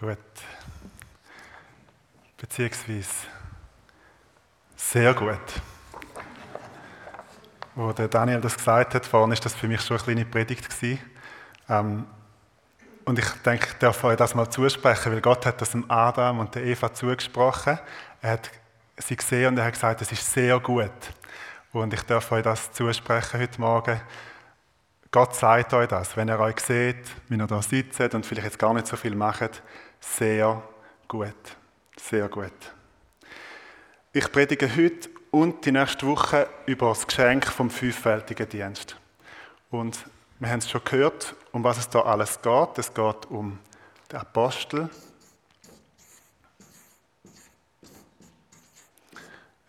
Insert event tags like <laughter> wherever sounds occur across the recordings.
Gut. Beziehungsweise sehr gut. Wo der Daniel das gesagt hat, vorhin ist das für mich schon eine kleine Predigt. Ähm, und ich denke, ich darf euch das mal zusprechen, weil Gott hat das dem Adam und der Eva zugesprochen. Er hat sie gesehen und er hat gesagt, es ist sehr gut. Und ich darf euch das zusprechen heute Morgen. Gott sagt euch das, wenn er euch sieht, wie ihr da sitzt und vielleicht jetzt gar nicht so viel macht, sehr gut. Sehr gut. Ich predige heute und die nächste Woche über das Geschenk vom fünffältigen Dienst. Und wir haben es schon gehört, um was es da alles geht. Es geht um den Apostel.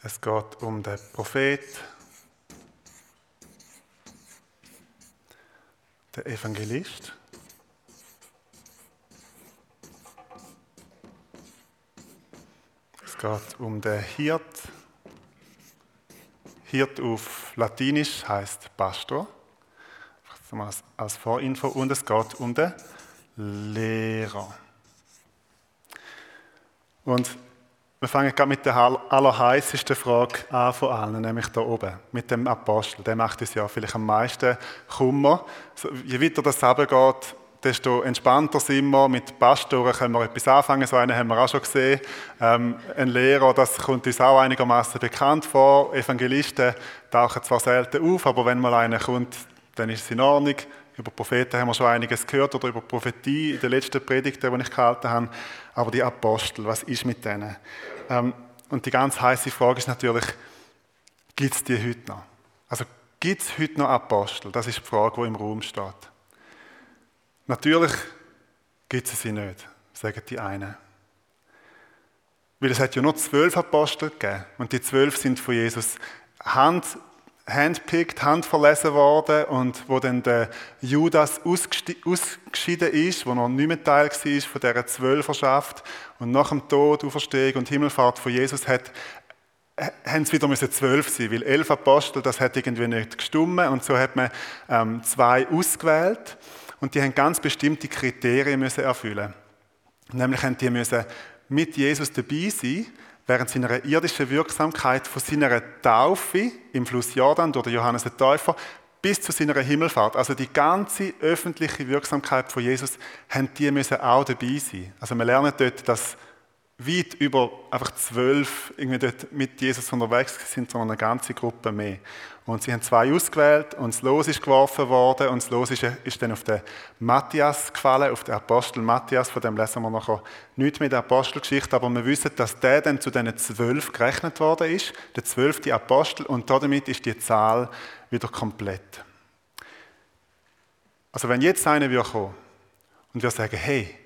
Es geht um den Prophet, der Evangelist. Es geht um den Hirt. Hirt auf Latinisch heißt Pastor. Als, als Vorinfo. Und es geht um den Lehrer. Und wir fangen gerade mit der allerheißesten Frage an von allen, nämlich da oben, mit dem Apostel. Der macht uns ja vielleicht am meisten Kummer. Je weiter das geht, desto entspannter sind wir. Mit Pastoren können wir etwas anfangen, so einen haben wir auch schon gesehen. Ähm, ein Lehrer, das kommt uns auch einigermaßen bekannt vor. Evangelisten tauchen zwar selten auf, aber wenn mal einer kommt, dann ist es in Ordnung. Über Propheten haben wir schon einiges gehört oder über Prophetie in den letzten Predigten, die ich gehalten habe. Aber die Apostel, was ist mit denen? Ähm, und die ganz heiße Frage ist natürlich, gibt es die heute noch? Also gibt es heute noch Apostel? Das ist die Frage, die im Raum steht. Natürlich gibt es sie nicht, sagen die einen. Weil es hat ja nur zwölf Apostel gegeben und die zwölf sind von Jesus Hand handpicked, handverlesen worden und wo dann der Judas ausgeschieden ist, wo noch nicht mehr Teil war von dieser Zwölferschaft und nach dem Tod, Auferstehung und Himmelfahrt von Jesus hat, haben es wieder müssen zwölf sein, weil elf Apostel, das hat irgendwie nicht gestummen und so hat man ähm, zwei ausgewählt und die haben ganz bestimmte Kriterien müssen erfüllen. Nämlich haben die müssen mit Jesus dabei sein, während seiner irdischen Wirksamkeit von seiner Taufe im Fluss Jordan durch Johannes den Täufer bis zu seiner Himmelfahrt. Also die ganze öffentliche Wirksamkeit von Jesus haben die müssen auch dabei sein. Also wir lernen dort, dass weit über einfach zwölf irgendwie dort mit Jesus unterwegs sind, sondern eine ganze Gruppe mehr. Und sie haben zwei ausgewählt und das Los ist geworfen worden und das Los ist, ist dann auf den Matthias gefallen, auf den Apostel Matthias, von dem lesen wir nachher nichts mit der Apostelgeschichte, aber wir wissen, dass der dann zu diesen zwölf gerechnet worden ist, der zwölfte Apostel und damit ist die Zahl wieder komplett. Also wenn jetzt einer würde kommen und wir sagen, hey,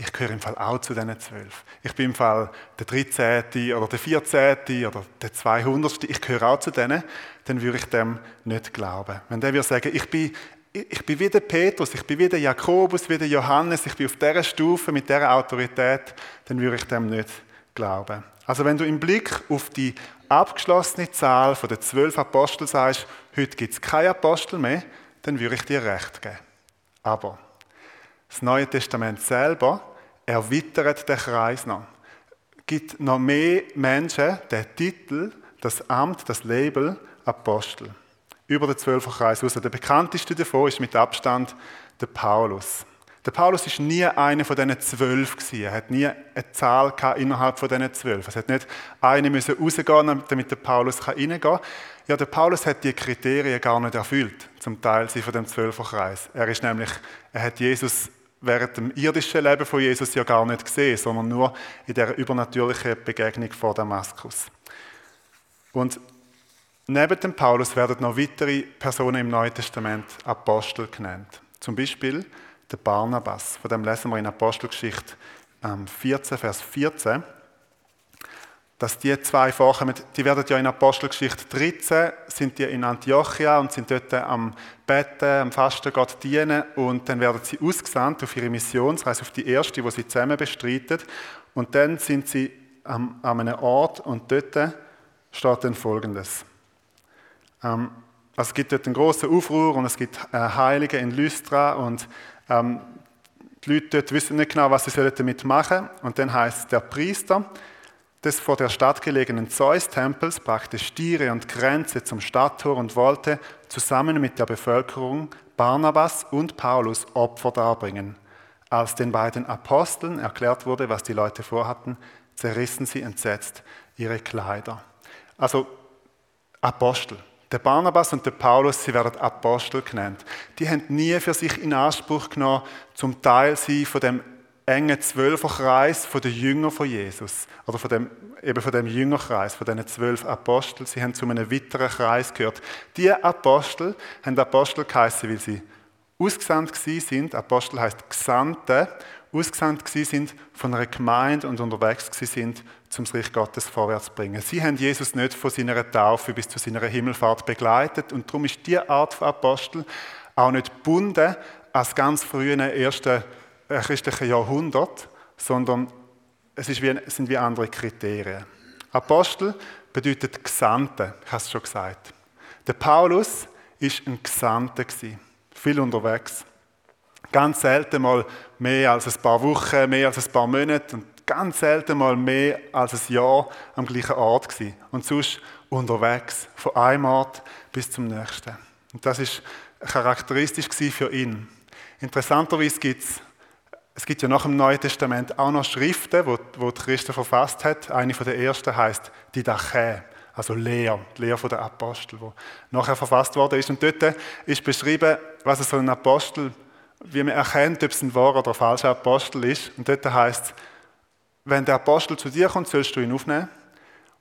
ich gehöre im Fall auch zu diesen zwölf. Ich bin im Fall der 13. oder der 14. oder der 200. Ich gehöre auch zu denen, dann würde ich dem nicht glauben. Wenn der würde sagen, ich bin, ich bin wie der Petrus, ich bin wie der Jakobus, wie der Johannes, ich bin auf dieser Stufe mit dieser Autorität, dann würde ich dem nicht glauben. Also wenn du im Blick auf die abgeschlossene Zahl von den zwölf Aposteln sagst, heute gibt es keine Apostel mehr, dann würde ich dir recht geben. Aber das Neue Testament selber erweitert den Kreis noch. Gibt noch mehr Menschen den Titel, das Amt, das Label Apostel. Über den Zwölferkreis raus. Der bekannteste davon ist mit Abstand der Paulus. Der Paulus ist nie einer von diesen zwölf gewesen. Er hat nie eine Zahl innerhalb von diesen zwölf. Es hat nicht eine müssen rausgehen, damit der Paulus reingehen kann. Ja, der Paulus hat die Kriterien gar nicht erfüllt, zum Teil sie von dem Zwölferkreis. Er ist nämlich, er hat Jesus während dem irdischen Leben von Jesus ja gar nicht gesehen, sondern nur in der übernatürlichen Begegnung vor Damaskus. Und neben dem Paulus werden noch weitere Personen im Neuen Testament Apostel genannt. Zum Beispiel der Barnabas. Von dem lesen wir in Apostelgeschichte 14, ähm, Vers 14 dass die zwei vorkommen, die werden ja in Apostelgeschichte 13, sind die in Antiochia und sind dort am Betten, am Fasten Gott dienen und dann werden sie ausgesandt auf ihre Mission, das heißt auf die erste, wo sie zusammen bestreiten und dann sind sie an, einem Ort und dort steht dann Folgendes. Ähm, also es gibt dort einen großen Aufruhr und es gibt äh, Heilige in Lystra und ähm, Die Leute dort wissen nicht genau, was sie damit machen sollen. Und dann heißt der Priester des vor der Stadt gelegenen Zeus-Tempels brachte Stiere und Grenze zum Stadttor und wollte zusammen mit der Bevölkerung Barnabas und Paulus Opfer darbringen. Als den beiden Aposteln erklärt wurde, was die Leute vorhatten, zerrissen sie entsetzt ihre Kleider. Also Apostel. Der Barnabas und der Paulus, sie werden Apostel genannt. Die haben nie für sich in Anspruch genommen, zum Teil sie von dem engen Zwölferkreis von den Jüngern von Jesus oder von dem, eben von dem Jüngerkreis, von diesen zwölf Aposteln. Sie haben zu einem weiteren Kreis gehört. Die Apostel haben Apostel geheißen, weil sie ausgesandt sind. Apostel heißt Gesandte. Ausgesandt sind von einer Gemeinde und unterwegs sind, um das Reich Gottes vorwärts zu bringen. Sie haben Jesus nicht von seiner Taufe bis zu seiner Himmelfahrt begleitet und darum ist diese Art von Apostel auch nicht gebunden als ganz frühen ersten äh, christlichen Jahrhundert, sondern es, ist wie, sind wie andere Kriterien. Apostel bedeutet Gesandte, ich habe es schon gesagt. Der Paulus ist ein Gesandter viel unterwegs. Ganz selten mal mehr als ein paar Wochen, mehr als ein paar Monate und ganz selten mal mehr als ein Jahr am gleichen Ort gewesen. Und sonst unterwegs, von einem Ort bis zum nächsten. Und das ist charakteristisch für ihn. Interessanterweise gibt es es gibt ja nach dem Neuen Testament auch noch Schriften, wo, die Christen verfasst hat. Eine von der ersten heißt die Dache, also Lehr, die Lehr der Apostel, wo nachher verfasst worden ist. Und dort ist beschrieben, was so ein Apostel, wie man erkennt, ob es ein wahrer oder falscher Apostel ist. Und dort heißt es, wenn der Apostel zu dir kommt, sollst du ihn aufnehmen.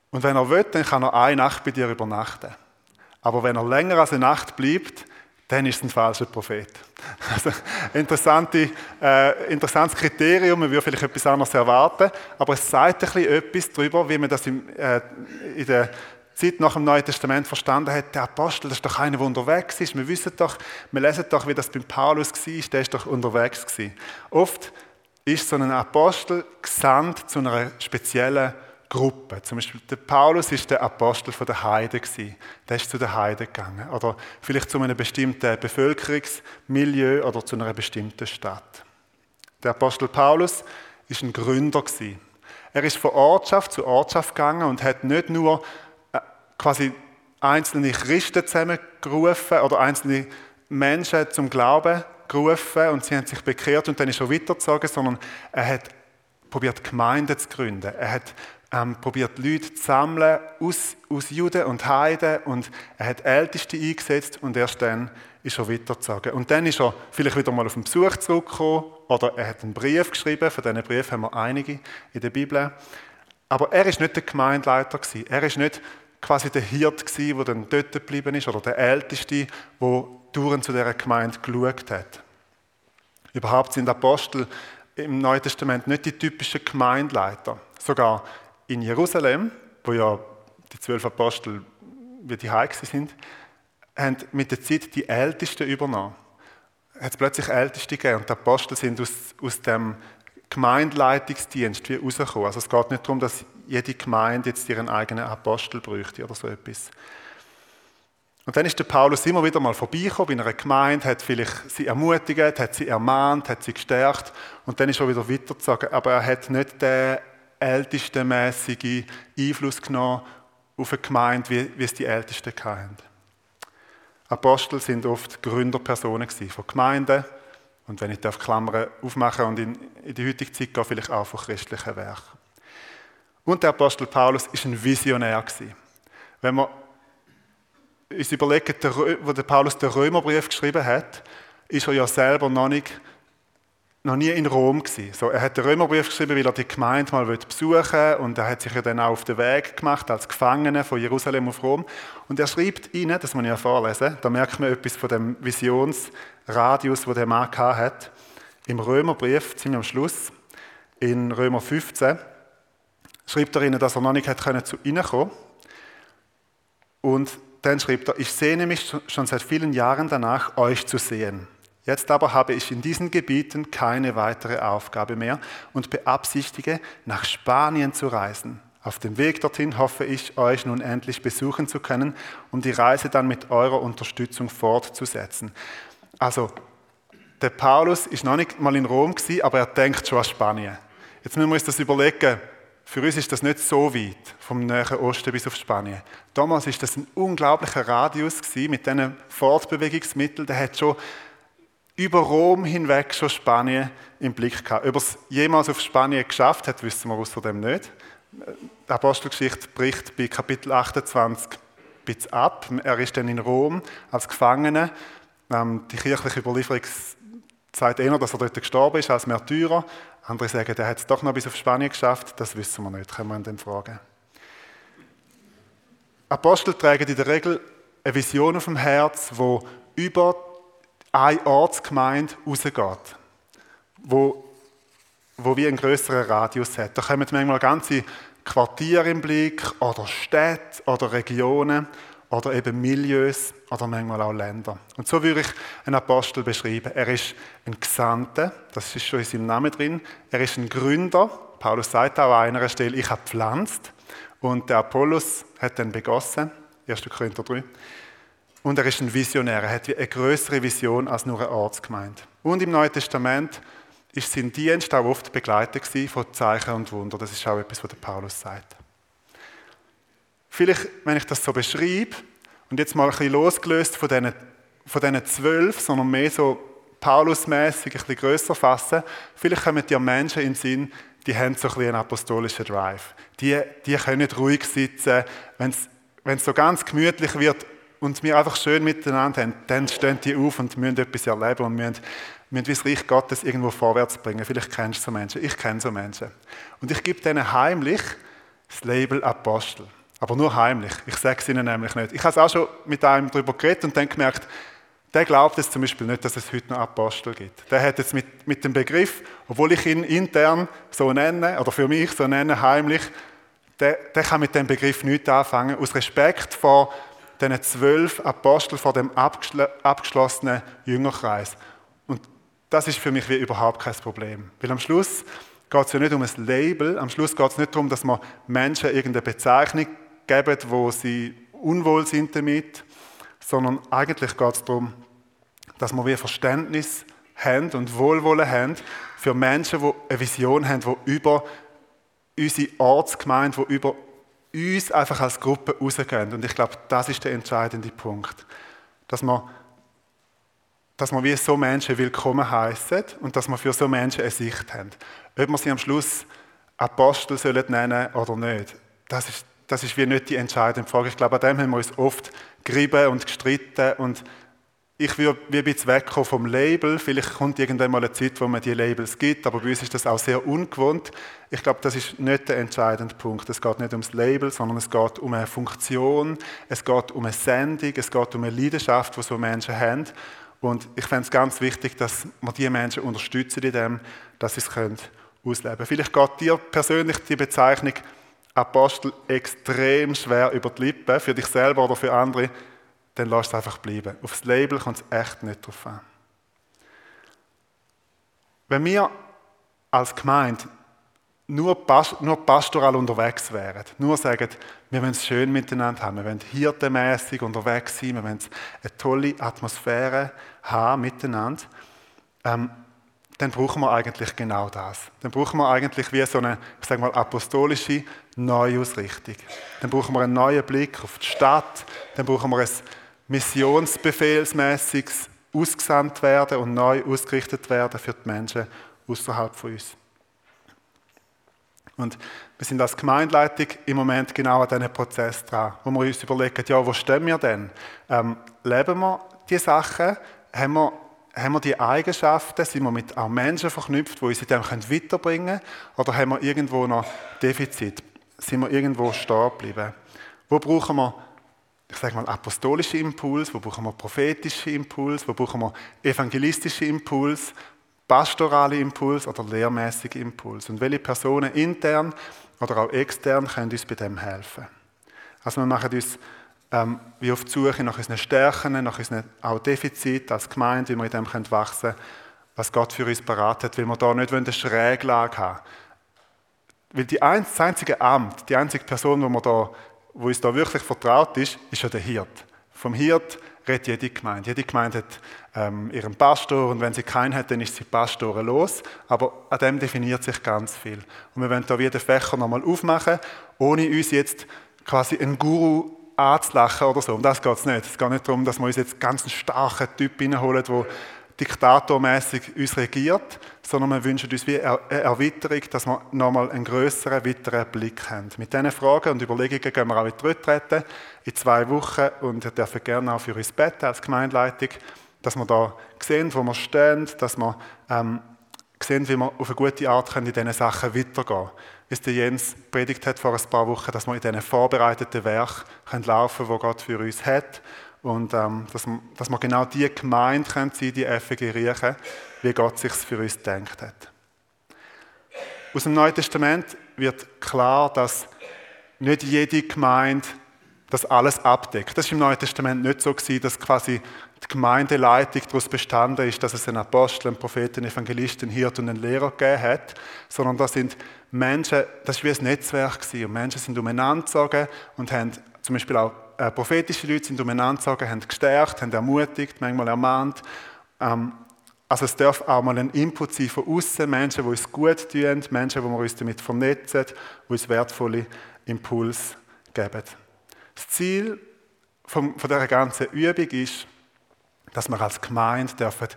Und wenn er will, dann kann er eine Nacht bei dir übernachten. Aber wenn er länger als eine Nacht bleibt, dann ist es ein falscher Prophet. <laughs> Also, interessante, äh, interessantes Kriterium, man würde vielleicht etwas anderes erwarten, aber es sagt ein bisschen etwas darüber, wie man das im, äh, in der Zeit nach dem Neuen Testament verstanden hat, der Apostel, das ist doch einer, der unterwegs ist. Wir wissen doch, wir lesen doch, wie das beim Paulus war, der ist doch unterwegs gewesen. Oft ist so ein Apostel gesandt zu einer speziellen Gruppe. Zum Beispiel der Paulus ist der Apostel der Heide Der ist zu der Heide gegangen oder vielleicht zu einem bestimmten Bevölkerungsmilieu oder zu einer bestimmten Stadt. Der Apostel Paulus ist ein Gründer Er ist von Ortschaft zu Ortschaft gegangen und hat nicht nur äh, quasi einzelne Christen zusammengerufen oder einzelne Menschen zum Glauben gerufen und sie haben sich bekehrt und dann ist er weitergezogen, sondern er hat probiert Gemeinden zu gründen. Er hat ähm, probiert Leute zu sammeln aus, aus Juden und Heiden und er hat Älteste eingesetzt und erst dann ist er weitergezogen. Und dann ist er vielleicht wieder mal auf den Besuch zurückgekommen oder er hat einen Brief geschrieben, von diesen Briefen haben wir einige in der Bibel. Aber er ist nicht der Gemeindeleiter gewesen. Er ist nicht quasi der Hirt gewesen, der dann dort geblieben ist oder der Älteste, der durch zu dieser Gemeinde geschaut hat. Überhaupt sind Apostel im Neuen Testament nicht die typischen Gemeindeleiter. Sogar in Jerusalem, wo ja die zwölf Apostel wie die Heike sind, haben mit der Zeit die Ältesten übernommen. Hat es plötzlich Älteste gegeben und die Apostel sind aus, aus dem Gemeindeleitungsdienst wie rausgekommen. Also es geht nicht darum, dass jede Gemeinde jetzt ihren eigenen Apostel bräuchte oder so etwas. Und dann ist der Paulus immer wieder mal vorbeigekommen bei einer Gemeinde, hat vielleicht sie ermutigt, hat sie ermahnt, hat sie gestärkt und dann ist er wieder weitergezogen. Aber er hat nicht den ältestenmäßige Einfluss genommen auf eine Gemeinde, wie, wie es die Ältesten hatten. Apostel sind oft Gründerpersonen von Gemeinden und wenn ich darf Klammern aufmachen und in, in die heutige Zeit gehe, vielleicht auch von christlichen Werken. Und der Apostel Paulus ist ein Visionär Wenn wir uns überlegen, wo der Paulus den Römerbrief geschrieben hat, ist er ja selber noch nicht noch nie in Rom gewesen. So, er hat den Römerbrief geschrieben, weil er die Gemeinde mal besuchen und er hat sich ja dann auch auf den Weg gemacht als Gefangener von Jerusalem auf Rom. Und er schreibt ihnen, das muss ich ja vorlesen, da merkt man etwas von dem Visionsradius, wo der Mann hat. Im Römerbrief, ziemlich am Schluss, in Römer 15, schreibt er ihnen, dass er noch nicht hat zu ihnen kommen Und dann schreibt er, ich sehne mich schon seit vielen Jahren danach, euch zu sehen Jetzt aber habe ich in diesen Gebieten keine weitere Aufgabe mehr und beabsichtige, nach Spanien zu reisen. Auf dem Weg dorthin hoffe ich, euch nun endlich besuchen zu können, um die Reise dann mit eurer Unterstützung fortzusetzen. Also, Der Paulus ist noch nicht mal in Rom gewesen, aber er denkt schon an Spanien. Jetzt müssen wir uns das überlegen. Für uns ist das nicht so weit, vom Nahen Osten bis auf Spanien. Damals ist das ein unglaublicher Radius gewesen, mit diesen Fortbewegungsmitteln. Der hat schon über Rom hinweg schon Spanien im Blick gehabt. Ob er es jemals auf Spanien geschafft hat, wissen wir außerdem nicht. Die Apostelgeschichte bricht bei Kapitel 28 ein bisschen ab. Er ist dann in Rom als Gefangener. Ähm, die kirchliche Überlieferung sagt eher, dass er dort gestorben ist als Märtyrer. Andere sagen, er hat es doch noch bis auf Spanien geschafft. Das wissen wir nicht, können wir ihn dann fragen. Apostel tragen in der Regel eine Vision auf dem Herz, wo über eine Ortsgemeinde rausgeht, wo, wo wie einen größeren Radius hat. Da kommen manchmal ganze Quartiere im Blick oder Städte oder Regionen oder eben Milieus oder manchmal auch Länder. Und so würde ich einen Apostel beschreiben. Er ist ein Gesandter, das ist schon in seinem Namen drin. Er ist ein Gründer. Paulus sagt auch an einer Stelle, ich habe pflanzt. Und der Apollos hat dann begossen. 1. Korinther 3. Und er ist ein Visionär. Er hat eine größere Vision als nur eine Ortsgemeinde. Und im Neuen Testament ist sein Dienst auch oft begleitet von Zeichen und Wunder. Das ist auch etwas, was der Paulus sagt. Vielleicht, wenn ich das so beschreibe und jetzt mal ein bisschen losgelöst von diesen, von diesen zwölf, sondern mehr so Paulus-mässig, ein bisschen grösser fassen, vielleicht kommen ja Menschen den Sinn, die haben so ein bisschen einen apostolischen Drive. Die, die können ruhig sitzen, wenn es so ganz gemütlich wird und wir einfach schön miteinander haben, dann stehen die auf und müssen etwas erleben und müssen, müssen wie das Reich Gottes irgendwo vorwärts bringen. Vielleicht kennst du so Menschen. Ich kenne so Menschen. Und ich gebe denen heimlich das Label Apostel. Aber nur heimlich. Ich sage es ihnen nämlich nicht. Ich habe es auch schon mit einem darüber geredet und dann gemerkt, der glaubt jetzt zum Beispiel nicht, dass es heute noch Apostel gibt. Der hat jetzt mit, mit dem Begriff, obwohl ich ihn intern so nenne, oder für mich so nenne, heimlich, der, der kann mit dem Begriff nichts anfangen, aus Respekt vor diesen zwölf Aposteln vor dem abgeschlossenen Jüngerkreis. Und das ist für mich wie überhaupt kein Problem. Weil am Schluss geht es ja nicht um ein Label, am Schluss geht es nicht darum, dass man Menschen irgendeine Bezeichnung geben, wo sie unwohl sind damit, sondern eigentlich geht es darum, dass wir wie Verständnis haben und Wohlwollen haben für Menschen, die eine Vision haben, die über unsere Ortsgemeinde, die über uns einfach als Gruppe rausgehen. Und ich glaube, das ist der entscheidende Punkt. Dass man, dass man wie so Menschen willkommen heißen und dass man für so Menschen eine Sicht haben. Ob man sie am Schluss Apostel sollen nennen oder nicht, das ist, das ist wie nicht die entscheidende Frage. Ich glaube, an dem haben wir uns oft gerieben und gestritten und ich würde wie ein bisschen wegkommen vom Label. Vielleicht kommt irgendwann mal eine Zeit, wo man die Labels gibt, aber bei uns ist das auch sehr ungewohnt. Ich glaube, das ist nicht der entscheidende Punkt. Es geht nicht ums Label, sondern es geht um eine Funktion, es geht um eine Sendung, es geht um eine Leidenschaft, die so Menschen haben. Und ich fände es ganz wichtig, dass wir diese Menschen unterstützen in dem, dass sie es können ausleben können. Vielleicht geht dir persönlich die Bezeichnung Apostel extrem schwer über die Lippen, für dich selber oder für andere dann lass es einfach bleiben. Aufs Label kommt es echt nicht drauf an. Wenn wir als Gemeinde nur, nur pastoral unterwegs wären, nur sagen, wir wollen es schön miteinander haben, wir wollen hirtenmässig unterwegs sein, wir wollen eine tolle Atmosphäre haben miteinander, ähm, dann brauchen wir eigentlich genau das. Dann brauchen wir eigentlich wie so eine, ich sage mal, apostolische Neuausrichtung. Dann brauchen wir einen neuen Blick auf die Stadt, dann brauchen wir ein missionsbefehlsmäßiges ausgesandt werden und neu ausgerichtet werden für die Menschen außerhalb von uns. Und wir sind als Gemeindeleitung im Moment genau an diesem Prozess dran, wo wir uns überlegen, ja, wo stehen wir denn? Ähm, leben wir diese Sachen? Haben wir, haben wir die Eigenschaften? Sind wir mit auch Menschen verknüpft, die uns in dem weiterbringen können? Oder haben wir irgendwo noch Defizit? Sind wir irgendwo stehen geblieben? Wo brauchen wir ich sage mal, apostolische Impuls, wo brauchen wir prophetische Impuls, wo brauchen wir evangelistische Impuls, pastorale Impuls oder lehrmäßige Impuls. Und welche Personen intern oder auch extern können uns bei dem helfen. Also wir machen uns ähm, wie auf die Suche nach unseren Stärken, nach unseren auch Defiziten als Gemeinde, wie wir in dem können wachsen können, was Gott für uns beratet, weil wir da nicht eine Schräglage haben. Weil die das einzige Amt, die einzige Person, die wir da wo uns da wirklich vertraut ist, ist ja der Hirt. Vom Hirt redet jede Gemeinde. Jede Gemeinde hat ähm, ihren Pastor und wenn sie keinen hat, dann ist sie Pastoren los. Aber an dem definiert sich ganz viel. Und wir wollen da wieder Fächer nochmal aufmachen, ohne uns jetzt quasi einen Guru anzulachen oder so. Um das geht es nicht. Es geht nicht darum, dass wir uns jetzt ganz einen starken Typ reinholen, der diktatormäßig uns regiert, sondern wir wünschen uns wie eine Erweiterung, dass wir nochmal einen größeren, weiteren Blick haben. Mit diesen Fragen und Überlegungen gehen wir auch wieder rücktreten in zwei Wochen und ihr dürft gerne auch für uns beten als Gemeindeleitung, dass wir da sehen, wo wir stehen, dass wir ähm, sehen, wie wir auf eine gute Art können in diesen Sachen weitergehen können. Wie es der Jens predigt hat vor ein paar Wochen, dass wir in diesen vorbereiteten Werk laufen können, die Gott für uns hat und ähm, dass, dass wir genau die Gemeinde können sein, die FG riechen, wie Gott sich für uns denkt hat. Aus dem Neuen Testament wird klar, dass nicht jede Gemeinde das alles abdeckt. Das ist im Neuen Testament nicht so gewesen, dass quasi die Gemeindeleitung daraus bestanden ist, dass es einen Apostel, einen Propheten, einen Evangelisten, einen Hirt und einen Lehrer gegeben hat, sondern das sind Menschen, das war wie ein Netzwerk gewesen, und Menschen sind umeinander gezogen und haben zum Beispiel auch äh, prophetische Leute sind umeinander gezogen, haben gestärkt, haben ermutigt, manchmal ermahnt. Ähm, also es darf auch mal ein Input sein von außen, Menschen, die uns gut tun, Menschen, die wir uns damit vernetzen, die uns wertvolle Impulse geben. Das Ziel von, von dieser ganzen Übung ist, dass wir als Gemeinde dürfen,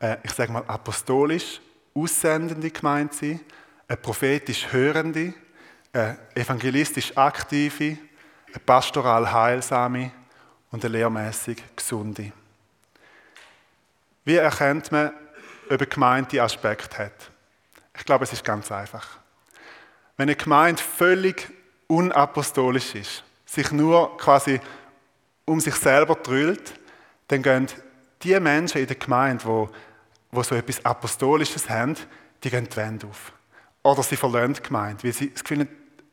äh, ich sage mal, apostolisch aussendende Gemeinde sein, eine prophetisch hörende, eine evangelistisch aktive, eine pastoral heilsame und eine lehrmäßig gesunde. Wie erkennt man, ob eine Gemeinde die Aspekte hat? Ich glaube, es ist ganz einfach. Wenn eine Gemeinde völlig unapostolisch ist, sich nur quasi um sich selber drüllt, dann gehen die Menschen in der Gemeinde, die, die so etwas Apostolisches haben, die gehen die Wände auf. Oder sie verlassen die Gemeinde, weil sie das Gefühl haben,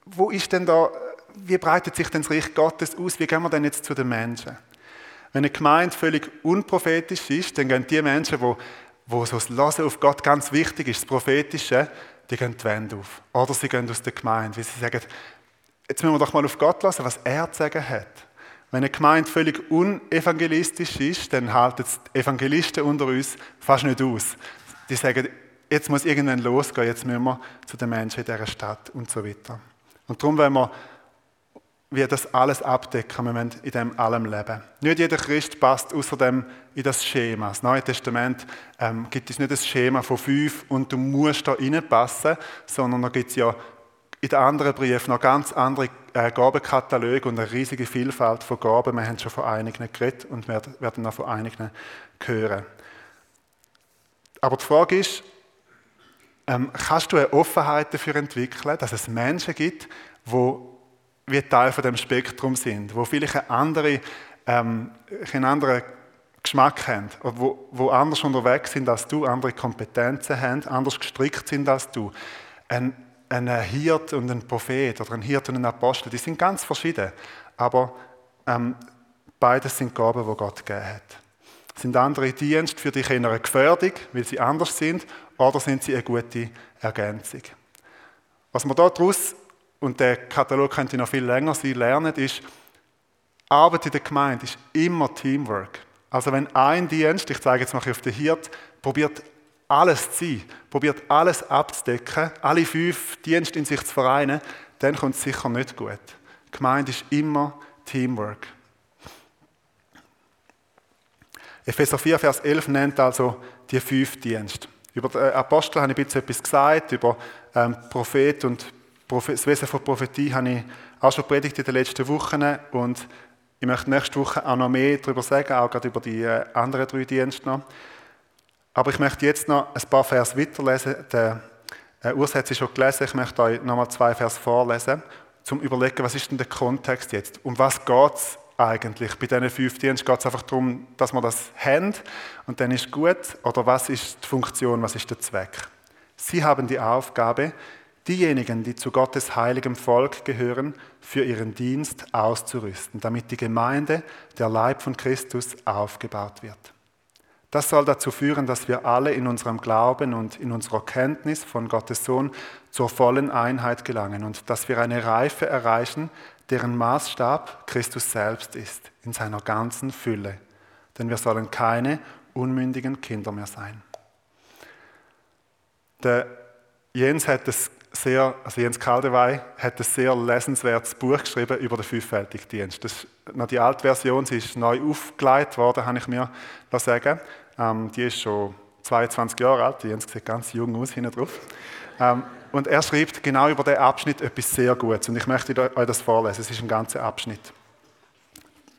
wo ist denn da wie breitet sich denn das Reich Gottes aus? Wie gehen wir denn jetzt zu den Menschen? Wenn eine Gemeinde völlig unprophetisch ist, dann gehen die Menschen, wo, wo so das Lassen auf Gott ganz wichtig ist, das Prophetische, die gehen die Wände auf. Oder sie gehen aus der Gemeinde, weil sie sagen, jetzt müssen wir doch mal auf Gott lassen, was er zu sagen hat. Wenn eine Gemeinde völlig unevangelistisch ist, dann halten die Evangelisten unter uns fast nicht aus. Die sagen, jetzt muss irgendwann losgehen, jetzt müssen wir zu den Menschen in dieser Stadt und so weiter. Und darum wenn wir wir das alles abdecken, wir in dem allem leben. Nicht jeder Christ passt außerdem in das Schema. Das Neue Testament ähm, gibt es nicht das Schema von fünf und du musst da reinpassen, sondern da gibt es ja in den anderen Briefen noch ganz andere äh, Gabenkataloge und eine riesige Vielfalt von Gaben. Wir haben schon von einigen geredet und werden noch von einigen hören. Aber die Frage ist, ähm, kannst du eine Offenheit dafür entwickeln, dass es Menschen gibt, die wie Teil von dem Spektrum sind, wo vielleicht eine andere, ähm, einen anderen Geschmack haben, wo, wo anders unterwegs sind als du, andere Kompetenzen haben, anders gestrickt sind als du. Ein, ein Hirt und ein Prophet oder ein Hirt und ein Apostel, die sind ganz verschieden, aber ähm, beides sind Gaben, die Gott gegeben hat. Sind andere Dienste für dich in einer Gefährdung, weil sie anders sind, oder sind sie eine gute Ergänzung? Was wir daraus und der Katalog könnte noch viel länger sein, lernen, ist, Arbeit in der Gemeinde ist immer Teamwork. Also wenn ein Dienst, ich zeige jetzt mal auf den Hirt, probiert alles zu sein, probiert alles abzudecken, alle fünf Dienste in sich zu vereinen, dann kommt es sicher nicht gut. Gemeinde ist immer Teamwork. Epheser 4, Vers 11 nennt also die fünf Dienste. Über die Apostel habe ich ein bisschen etwas gesagt, über ähm, Prophet und das Wesen von Prophetie habe ich auch schon predigt in den letzten Wochen und ich möchte nächste Woche auch noch mehr darüber sagen, auch gerade über die äh, anderen drei Dienste noch. Aber ich möchte jetzt noch ein paar Vers weiterlesen. Der äh, Urs hat sie schon gelesen, ich möchte euch noch mal zwei Vers vorlesen, zum überlegen, was ist denn der Kontext jetzt? Um was geht es eigentlich? Bei diesen fünf Diensten geht es einfach darum, dass wir das haben und dann ist gut. Oder was ist die Funktion, was ist der Zweck? Sie haben die Aufgabe, diejenigen, die zu Gottes heiligem Volk gehören, für ihren Dienst auszurüsten, damit die Gemeinde, der Leib von Christus, aufgebaut wird. Das soll dazu führen, dass wir alle in unserem Glauben und in unserer Kenntnis von Gottes Sohn zur vollen Einheit gelangen und dass wir eine Reife erreichen, deren Maßstab Christus selbst ist, in seiner ganzen Fülle. denn wir sollen keine unmündigen Kinder mehr sein. Der Jens hat es sehr, also Jens Kaldewey hat ein sehr lesenswertes Buch geschrieben über den fünffältigen Dienst. Das noch die alte Version, sie ist neu aufgelegt worden, habe ich mir sagen. Ähm, die ist schon 22 Jahre alt, Jens sieht ganz jung aus hinten drauf. Ähm, und er schreibt genau über den Abschnitt etwas sehr Gutes und ich möchte euch das vorlesen. Es ist ein ganzer Abschnitt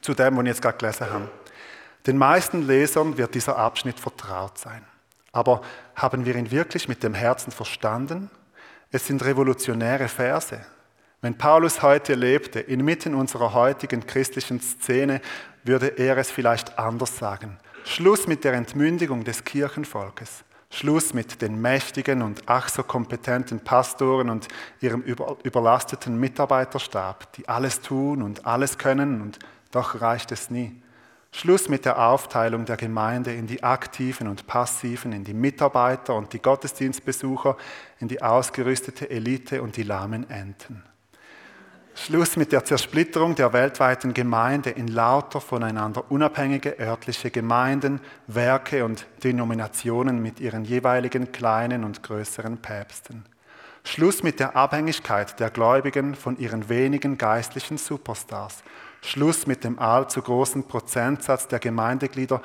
zu dem, was ich jetzt gerade gelesen habe. Den meisten Lesern wird dieser Abschnitt vertraut sein. Aber haben wir ihn wirklich mit dem Herzen verstanden? Es sind revolutionäre Verse. Wenn Paulus heute lebte, inmitten unserer heutigen christlichen Szene, würde er es vielleicht anders sagen. Schluss mit der Entmündigung des Kirchenvolkes. Schluss mit den mächtigen und ach so kompetenten Pastoren und ihrem überlasteten Mitarbeiterstab, die alles tun und alles können und doch reicht es nie. Schluss mit der Aufteilung der Gemeinde in die Aktiven und Passiven, in die Mitarbeiter und die Gottesdienstbesucher, in die ausgerüstete Elite und die lahmen Enten. Schluss mit der Zersplitterung der weltweiten Gemeinde in lauter voneinander unabhängige örtliche Gemeinden, Werke und Denominationen mit ihren jeweiligen kleinen und größeren Päpsten. Schluss mit der Abhängigkeit der Gläubigen von ihren wenigen geistlichen Superstars Schluss mit dem allzu großen Prozentsatz der Gemeindeglieder,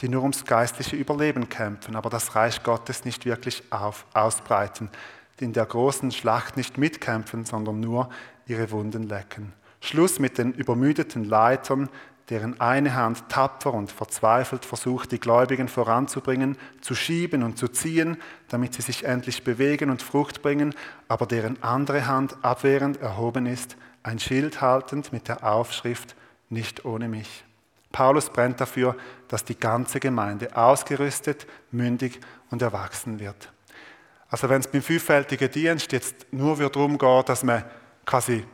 die nur ums geistliche Überleben kämpfen, aber das Reich Gottes nicht wirklich auf, ausbreiten, die in der großen Schlacht nicht mitkämpfen, sondern nur ihre Wunden lecken. Schluss mit den übermüdeten Leitern, deren eine Hand tapfer und verzweifelt versucht, die Gläubigen voranzubringen, zu schieben und zu ziehen, damit sie sich endlich bewegen und Frucht bringen, aber deren andere Hand abwehrend erhoben ist, ein Schild haltend mit der Aufschrift Nicht ohne mich. Paulus brennt dafür, dass die ganze Gemeinde ausgerüstet, mündig und erwachsen wird. Also wenn es beim fünffältigen Dienst jetzt nur darum geht, dass man quasi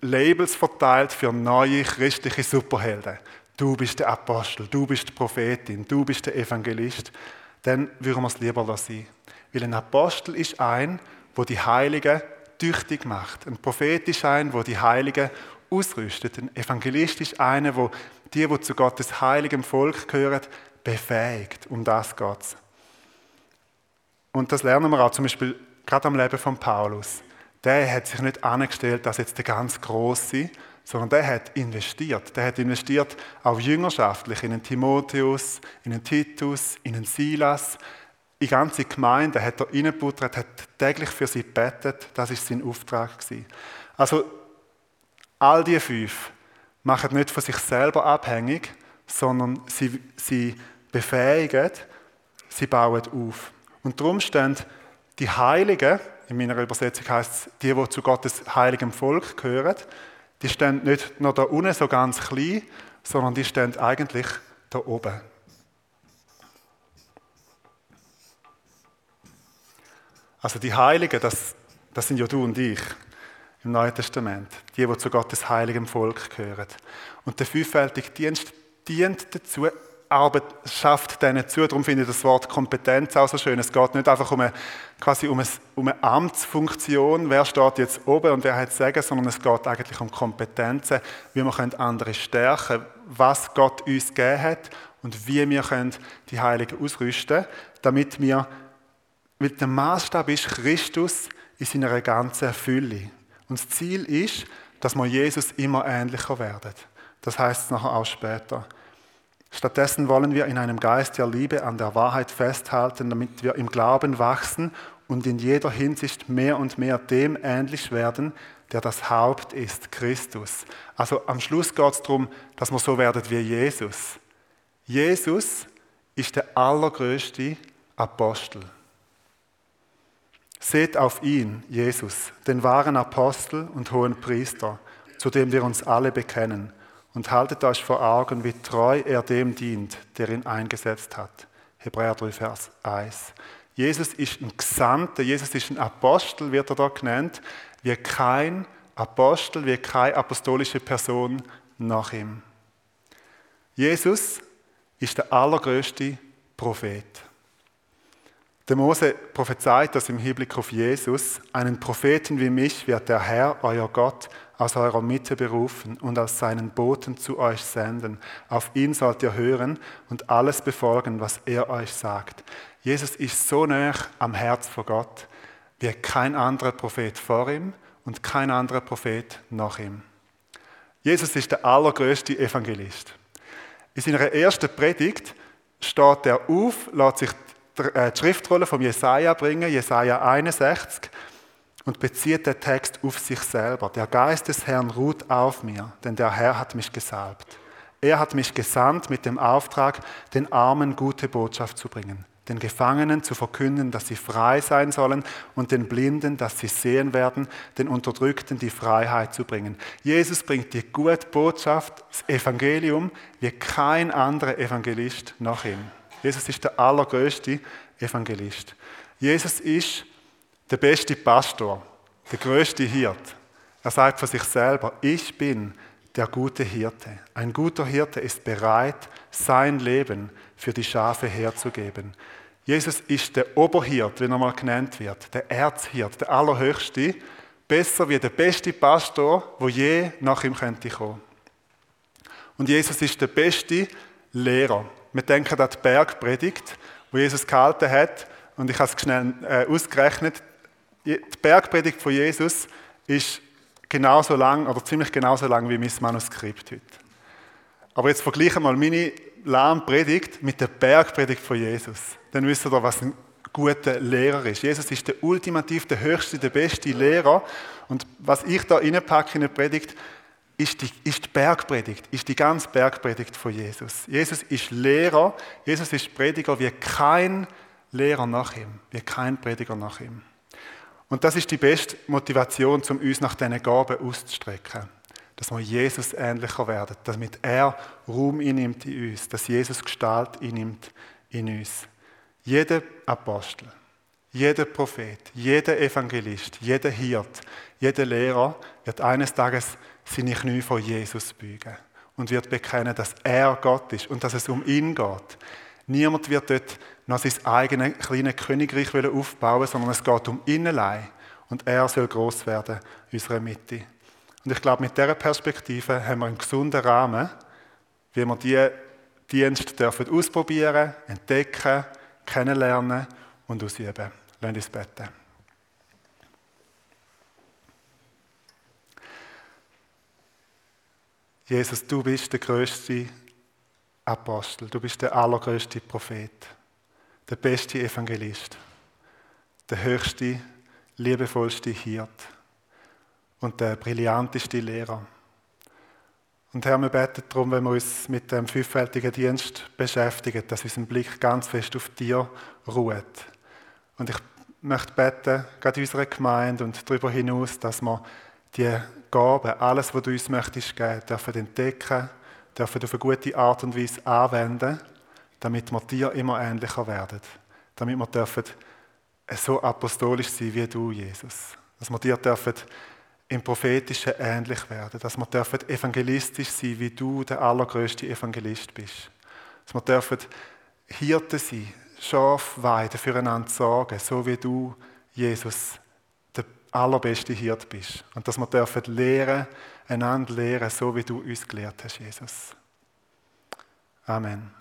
Labels verteilt für neue christliche Superhelden. Du bist der Apostel, du bist die Prophetin, du bist der Evangelist. Dann würden wir es lieber lassen. Weil ein Apostel ist ein, wo die Heiligen tüchtig macht. Ein Prophet ist ein, wo die Heiligen ausrüstet. Ein Evangelist ist einer, wo die, die zu Gottes heiligem Volk gehören, befähigt. Um das geht es. Und das lernen wir auch zum Beispiel gerade am Leben von Paulus. Der hat sich nicht angestellt, dass jetzt der ganz Große, sondern der hat investiert. Der hat investiert auch jüngerschaftlich in den Timotheus, in den Titus, in den Silas, die ganze Gemeinde hat er reingebuttert, hat täglich für sie gebetet. Das ist sein Auftrag. Gewesen. Also, all die fünf machen nicht von sich selber abhängig, sondern sie, sie befähigen, sie bauen auf. Und darum stehen die Heiligen, in meiner Übersetzung heißt es, die, die zu Gottes heiligem Volk gehören, die stehen nicht nur da unten so ganz klein, sondern die stehen eigentlich da oben. Also die Heiligen, das, das sind ja du und ich im Neuen Testament, die, die zu Gottes heiligem Volk gehören. Und der fünffältige Dienst dient dazu, Arbeit schafft denen zu. Darum finde ich das Wort Kompetenz auch so schön. Es geht nicht einfach um eine, quasi um eine, um eine Amtsfunktion, wer steht jetzt oben und wer hat sagen, sondern es geht eigentlich um Kompetenzen, wie wir andere stärken was Gott uns gegeben hat und wie wir die Heiligen ausrüsten damit wir weil der Maßstab ist Christus in seiner ganzen Fülle. Und das Ziel ist, dass wir Jesus immer ähnlicher werden. Das heißt es nachher auch später. Stattdessen wollen wir in einem Geist der Liebe an der Wahrheit festhalten, damit wir im Glauben wachsen und in jeder Hinsicht mehr und mehr dem ähnlich werden, der das Haupt ist, Christus. Also am Schluss geht es darum, dass wir so werden wie Jesus. Jesus ist der allergrößte Apostel. Seht auf ihn, Jesus, den wahren Apostel und hohen Priester, zu dem wir uns alle bekennen, und haltet euch vor Augen, wie treu er dem dient, der ihn eingesetzt hat. Hebräer 3, Vers 1. Jesus ist ein Gesandter, Jesus ist ein Apostel, wird er da genannt, wie kein Apostel, wie keine apostolische Person nach ihm. Jesus ist der allergrößte Prophet. Der Mose prophezeit das im Hinblick auf Jesus. Einen Propheten wie mich wird der Herr, euer Gott, aus eurer Mitte berufen und aus seinen Boten zu euch senden. Auf ihn sollt ihr hören und alles befolgen, was er euch sagt. Jesus ist so nah am Herz von Gott wie kein anderer Prophet vor ihm und kein anderer Prophet nach ihm. Jesus ist der allergrößte Evangelist. In seiner ersten Predigt steht er auf, lässt sich die Schriftrolle von Jesaja bringen, Jesaja 61, und bezieht den Text auf sich selber. Der Geist des Herrn ruht auf mir, denn der Herr hat mich gesalbt. Er hat mich gesandt mit dem Auftrag, den Armen gute Botschaft zu bringen, den Gefangenen zu verkünden, dass sie frei sein sollen und den Blinden, dass sie sehen werden, den Unterdrückten die Freiheit zu bringen. Jesus bringt die gute Botschaft, das Evangelium, wie kein anderer Evangelist nach ihm. Jesus ist der allergrößte Evangelist. Jesus ist der beste Pastor, der größte Hirt. Er sagt von sich selber, ich bin der gute Hirte. Ein guter Hirte ist bereit, sein Leben für die Schafe herzugeben. Jesus ist der Oberhirt, wie er mal genannt wird, der Erzhirt, der Allerhöchste, besser wie der beste Pastor, wo je nach ihm könnte kommen. Und Jesus ist der beste Lehrer. Wir denken an die Bergpredigt, wo Jesus gehalten hat. Und ich habe es schnell äh, ausgerechnet. Die Bergpredigt von Jesus ist genauso lang oder ziemlich genauso lang wie mein Manuskript heute. Aber jetzt vergleichen wir mal meine lahme Predigt mit der Bergpredigt von Jesus. Dann wisst ihr, was ein guter Lehrer ist. Jesus ist der ultimativ, der höchste, der beste Lehrer. Und was ich da reinpacke in der Predigt, ist die, ist die Bergpredigt, ist die ganze Bergpredigt von Jesus. Jesus ist Lehrer, Jesus ist Prediger wie kein Lehrer nach ihm, wie kein Prediger nach ihm. Und das ist die beste Motivation, um uns nach diesen Gaben auszustrecken. Dass wir Jesus ähnlicher werden, damit er Raum innimmt in uns, dass Jesus Gestalt innimmt in uns. Jeder Apostel, jeder Prophet, jeder Evangelist, jeder Hirt, jeder Lehrer wird eines Tages seine Knie vor Jesus beugen und wird bekennen, dass er Gott ist und dass es um ihn geht. Niemand wird dort noch sein eigenes kleines Königreich aufbauen, sondern es geht um ihn allein. Und er soll groß werden in unserer Mitte. Und ich glaube, mit dieser Perspektive haben wir einen gesunden Rahmen, wie wir diese Dienste dürfen ausprobieren, entdecken, kennenlernen und ausüben. Lasst uns beten. Jesus, du bist der größte Apostel, du bist der allergrößte Prophet, der beste Evangelist, der höchste, liebevollste Hirt und der brillanteste Lehrer. Und Herr, wir beten darum, wenn wir uns mit dem fünffältigen Dienst beschäftigen, dass unser Blick ganz fest auf dir ruht. Und ich möchte beten, gerade in unserer Gemeinde und darüber hinaus, dass wir die Gaben, alles, was du uns möchtest geben, dürfen entdecken, dürfen auf eine gute Art und Weise anwenden, damit wir dir immer ähnlicher werden. Damit wir dürfen so apostolisch sein wie du, Jesus. Dass wir dir dürfen im Prophetischen ähnlich werden. Dass wir dürfen evangelistisch sein, wie du der allergrößte Evangelist bist. Dass wir dürfen Hirte sein, Schafweide füreinander sorgen, so wie du, Jesus, allerbeste Hirt bist. Und dass wir dürfen lehren, einander lehren, so wie du uns gelehrt hast, Jesus. Amen.